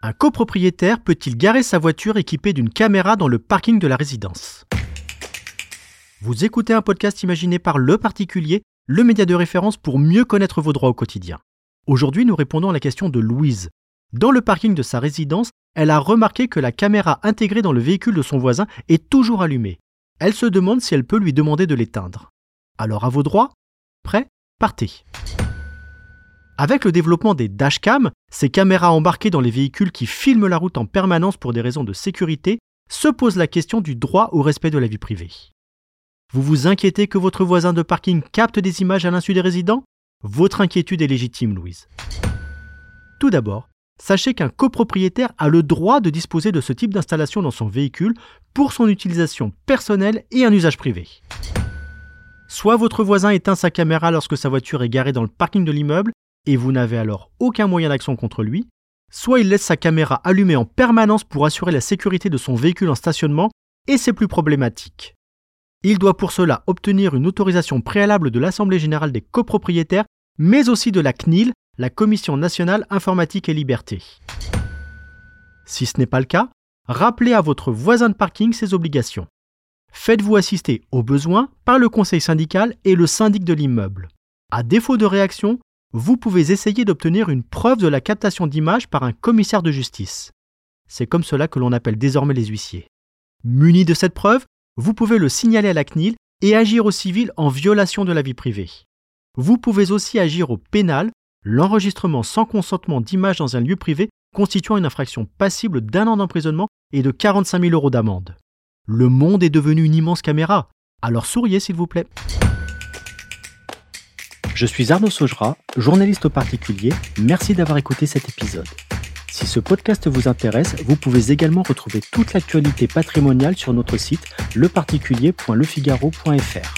Un copropriétaire peut-il garer sa voiture équipée d'une caméra dans le parking de la résidence? Vous écoutez un podcast imaginé par Le Particulier, le média de référence pour mieux connaître vos droits au quotidien. Aujourd'hui, nous répondons à la question de Louise. Dans le parking de sa résidence, elle a remarqué que la caméra intégrée dans le véhicule de son voisin est toujours allumée. Elle se demande si elle peut lui demander de l'éteindre. Alors à vos droits Prêt Partez avec le développement des dashcams, ces caméras embarquées dans les véhicules qui filment la route en permanence pour des raisons de sécurité, se pose la question du droit au respect de la vie privée. Vous vous inquiétez que votre voisin de parking capte des images à l'insu des résidents? Votre inquiétude est légitime, Louise. Tout d'abord, sachez qu'un copropriétaire a le droit de disposer de ce type d'installation dans son véhicule pour son utilisation personnelle et un usage privé. Soit votre voisin éteint sa caméra lorsque sa voiture est garée dans le parking de l'immeuble, et vous n'avez alors aucun moyen d'action contre lui, soit il laisse sa caméra allumée en permanence pour assurer la sécurité de son véhicule en stationnement, et c'est plus problématique. Il doit pour cela obtenir une autorisation préalable de l'Assemblée générale des copropriétaires, mais aussi de la CNIL, la Commission nationale informatique et liberté. Si ce n'est pas le cas, rappelez à votre voisin de parking ses obligations. Faites-vous assister au besoin par le conseil syndical et le syndic de l'immeuble. À défaut de réaction, vous pouvez essayer d'obtenir une preuve de la captation d'image par un commissaire de justice. C'est comme cela que l'on appelle désormais les huissiers. Muni de cette preuve, vous pouvez le signaler à la CNIL et agir au civil en violation de la vie privée. Vous pouvez aussi agir au pénal, l'enregistrement sans consentement d'images dans un lieu privé constituant une infraction passible d'un an d'emprisonnement et de 45 000 euros d'amende. Le monde est devenu une immense caméra, alors souriez s'il vous plaît. Je suis Arnaud Saugera, journaliste au particulier. Merci d'avoir écouté cet épisode. Si ce podcast vous intéresse, vous pouvez également retrouver toute l'actualité patrimoniale sur notre site leparticulier.lefigaro.fr.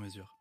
mesure.